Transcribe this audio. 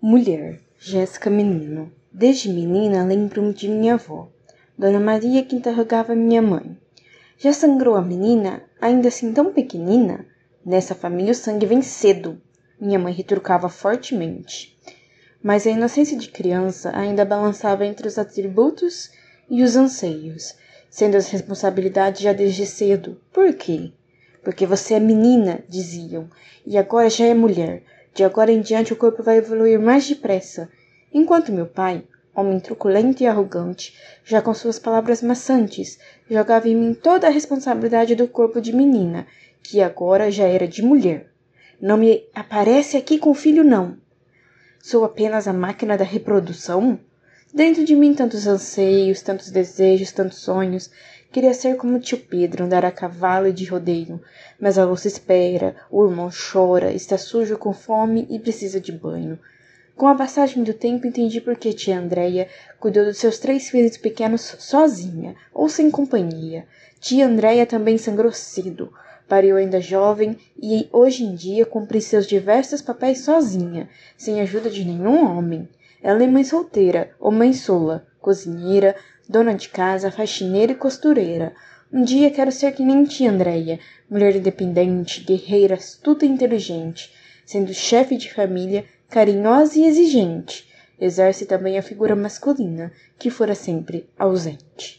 Mulher, Jéssica Menino. Desde menina lembro-me de minha avó, Dona Maria, que interrogava minha mãe. Já sangrou a menina, ainda assim tão pequenina? Nessa família o sangue vem cedo. Minha mãe retrucava fortemente. Mas a inocência de criança ainda balançava entre os atributos e os anseios, sendo as responsabilidades já desde cedo. Por quê? Porque você é menina, diziam, e agora já é mulher. De agora em diante o corpo vai evoluir mais depressa. Enquanto meu pai, homem truculento e arrogante, já com suas palavras maçantes, jogava em mim toda a responsabilidade do corpo de menina, que agora já era de mulher. Não me aparece aqui com filho, não. Sou apenas a máquina da reprodução? Dentro de mim tantos anseios, tantos desejos, tantos sonhos. Queria ser como tio Pedro, andar a cavalo e de rodeio. Mas a louça espera, o irmão chora, está sujo com fome e precisa de banho. Com a passagem do tempo entendi por que tia Andréia cuidou dos seus três filhos pequenos sozinha, ou sem companhia. Tia Andréia também sangrou cedo. Pariu ainda jovem e hoje em dia cumpre seus diversos papéis sozinha, sem ajuda de nenhum homem. Ela é mãe solteira ou mãe sola, cozinheira, dona de casa, faxineira e costureira. Um dia quero ser que nem tia Andréia, mulher independente, guerreira, astuta e inteligente, sendo chefe de família, carinhosa e exigente. Exerce também a figura masculina, que fora sempre ausente.